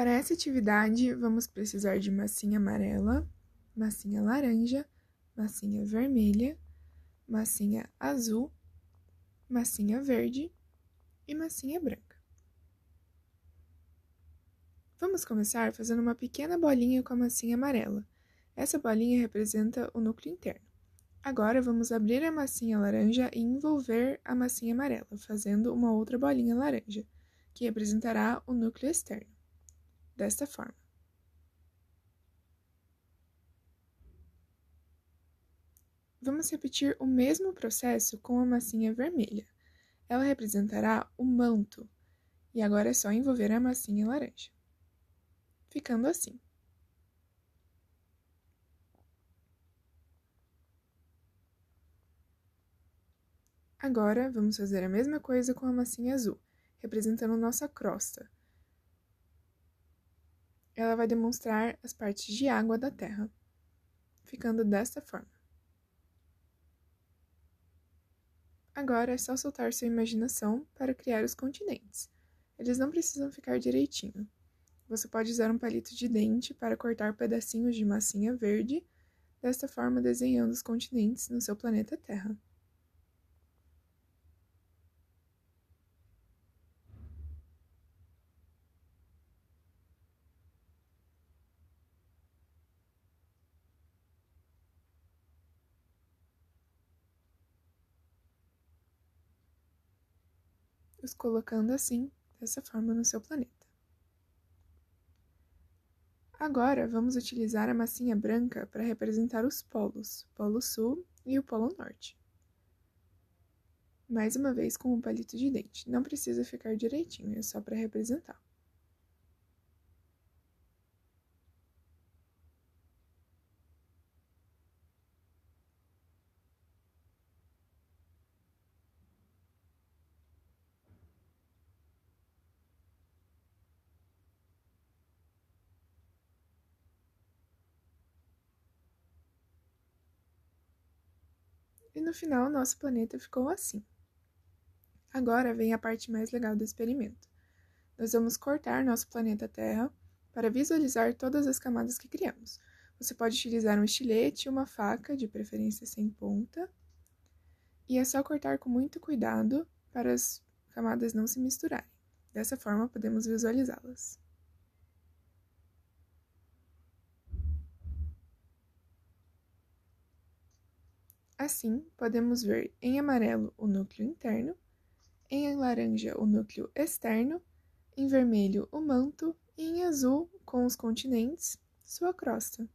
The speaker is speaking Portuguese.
Para essa atividade, vamos precisar de massinha amarela, massinha laranja, massinha vermelha, massinha azul, massinha verde e massinha branca. Vamos começar fazendo uma pequena bolinha com a massinha amarela. Essa bolinha representa o núcleo interno. Agora vamos abrir a massinha laranja e envolver a massinha amarela, fazendo uma outra bolinha laranja, que representará o núcleo externo. Desta forma. Vamos repetir o mesmo processo com a massinha vermelha. Ela representará o manto, e agora é só envolver a massinha laranja. Ficando assim. Agora, vamos fazer a mesma coisa com a massinha azul, representando nossa crosta. Ela vai demonstrar as partes de água da Terra, ficando desta forma. Agora é só soltar sua imaginação para criar os continentes. Eles não precisam ficar direitinho. Você pode usar um palito de dente para cortar pedacinhos de massinha verde, desta forma desenhando os continentes no seu planeta Terra. Os colocando assim, dessa forma, no seu planeta. Agora, vamos utilizar a massinha branca para representar os polos, o Polo Sul e o Polo Norte. Mais uma vez com um palito de dente. Não precisa ficar direitinho, é só para representar. E no final, nosso planeta ficou assim. Agora vem a parte mais legal do experimento. Nós vamos cortar nosso planeta Terra para visualizar todas as camadas que criamos. Você pode utilizar um estilete e uma faca, de preferência sem ponta, e é só cortar com muito cuidado para as camadas não se misturarem. Dessa forma, podemos visualizá-las. Assim, podemos ver em amarelo o núcleo interno, em laranja o núcleo externo, em vermelho o manto e em azul, com os continentes, sua crosta.